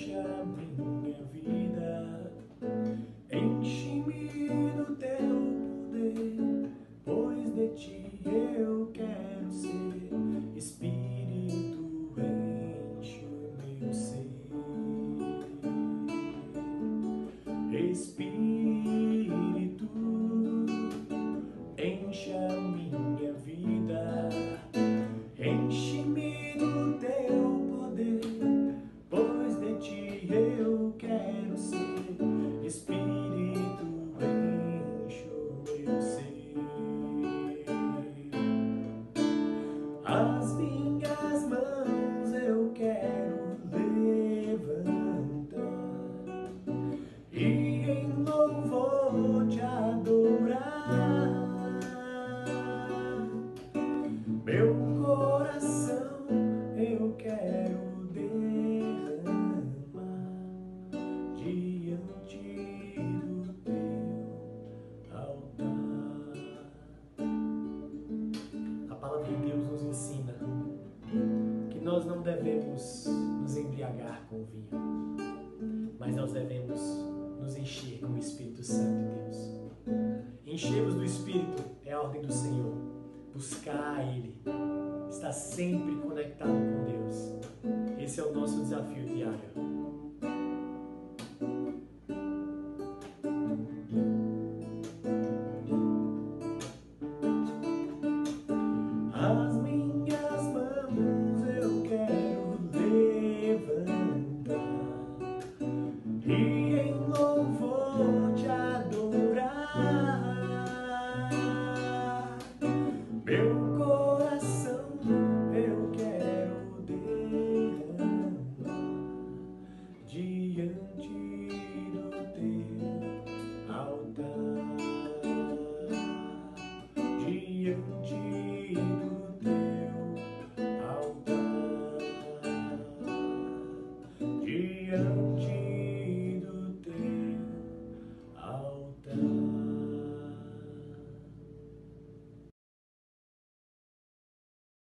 enche minha vida, enche-me do teu poder, pois de ti eu quero ser. Espírito, enche o meu ser. Espírito, enche a minha Meu coração eu quero derramar diante do teu altar. A palavra de Deus nos ensina que nós não devemos nos embriagar com o vinho, mas nós devemos nos encher com o Espírito Santo de Deus. Encher-vos do Espírito é a ordem do Senhor. Buscar a Ele, estar sempre conectado com Deus. Esse é o nosso desafio diário. As Build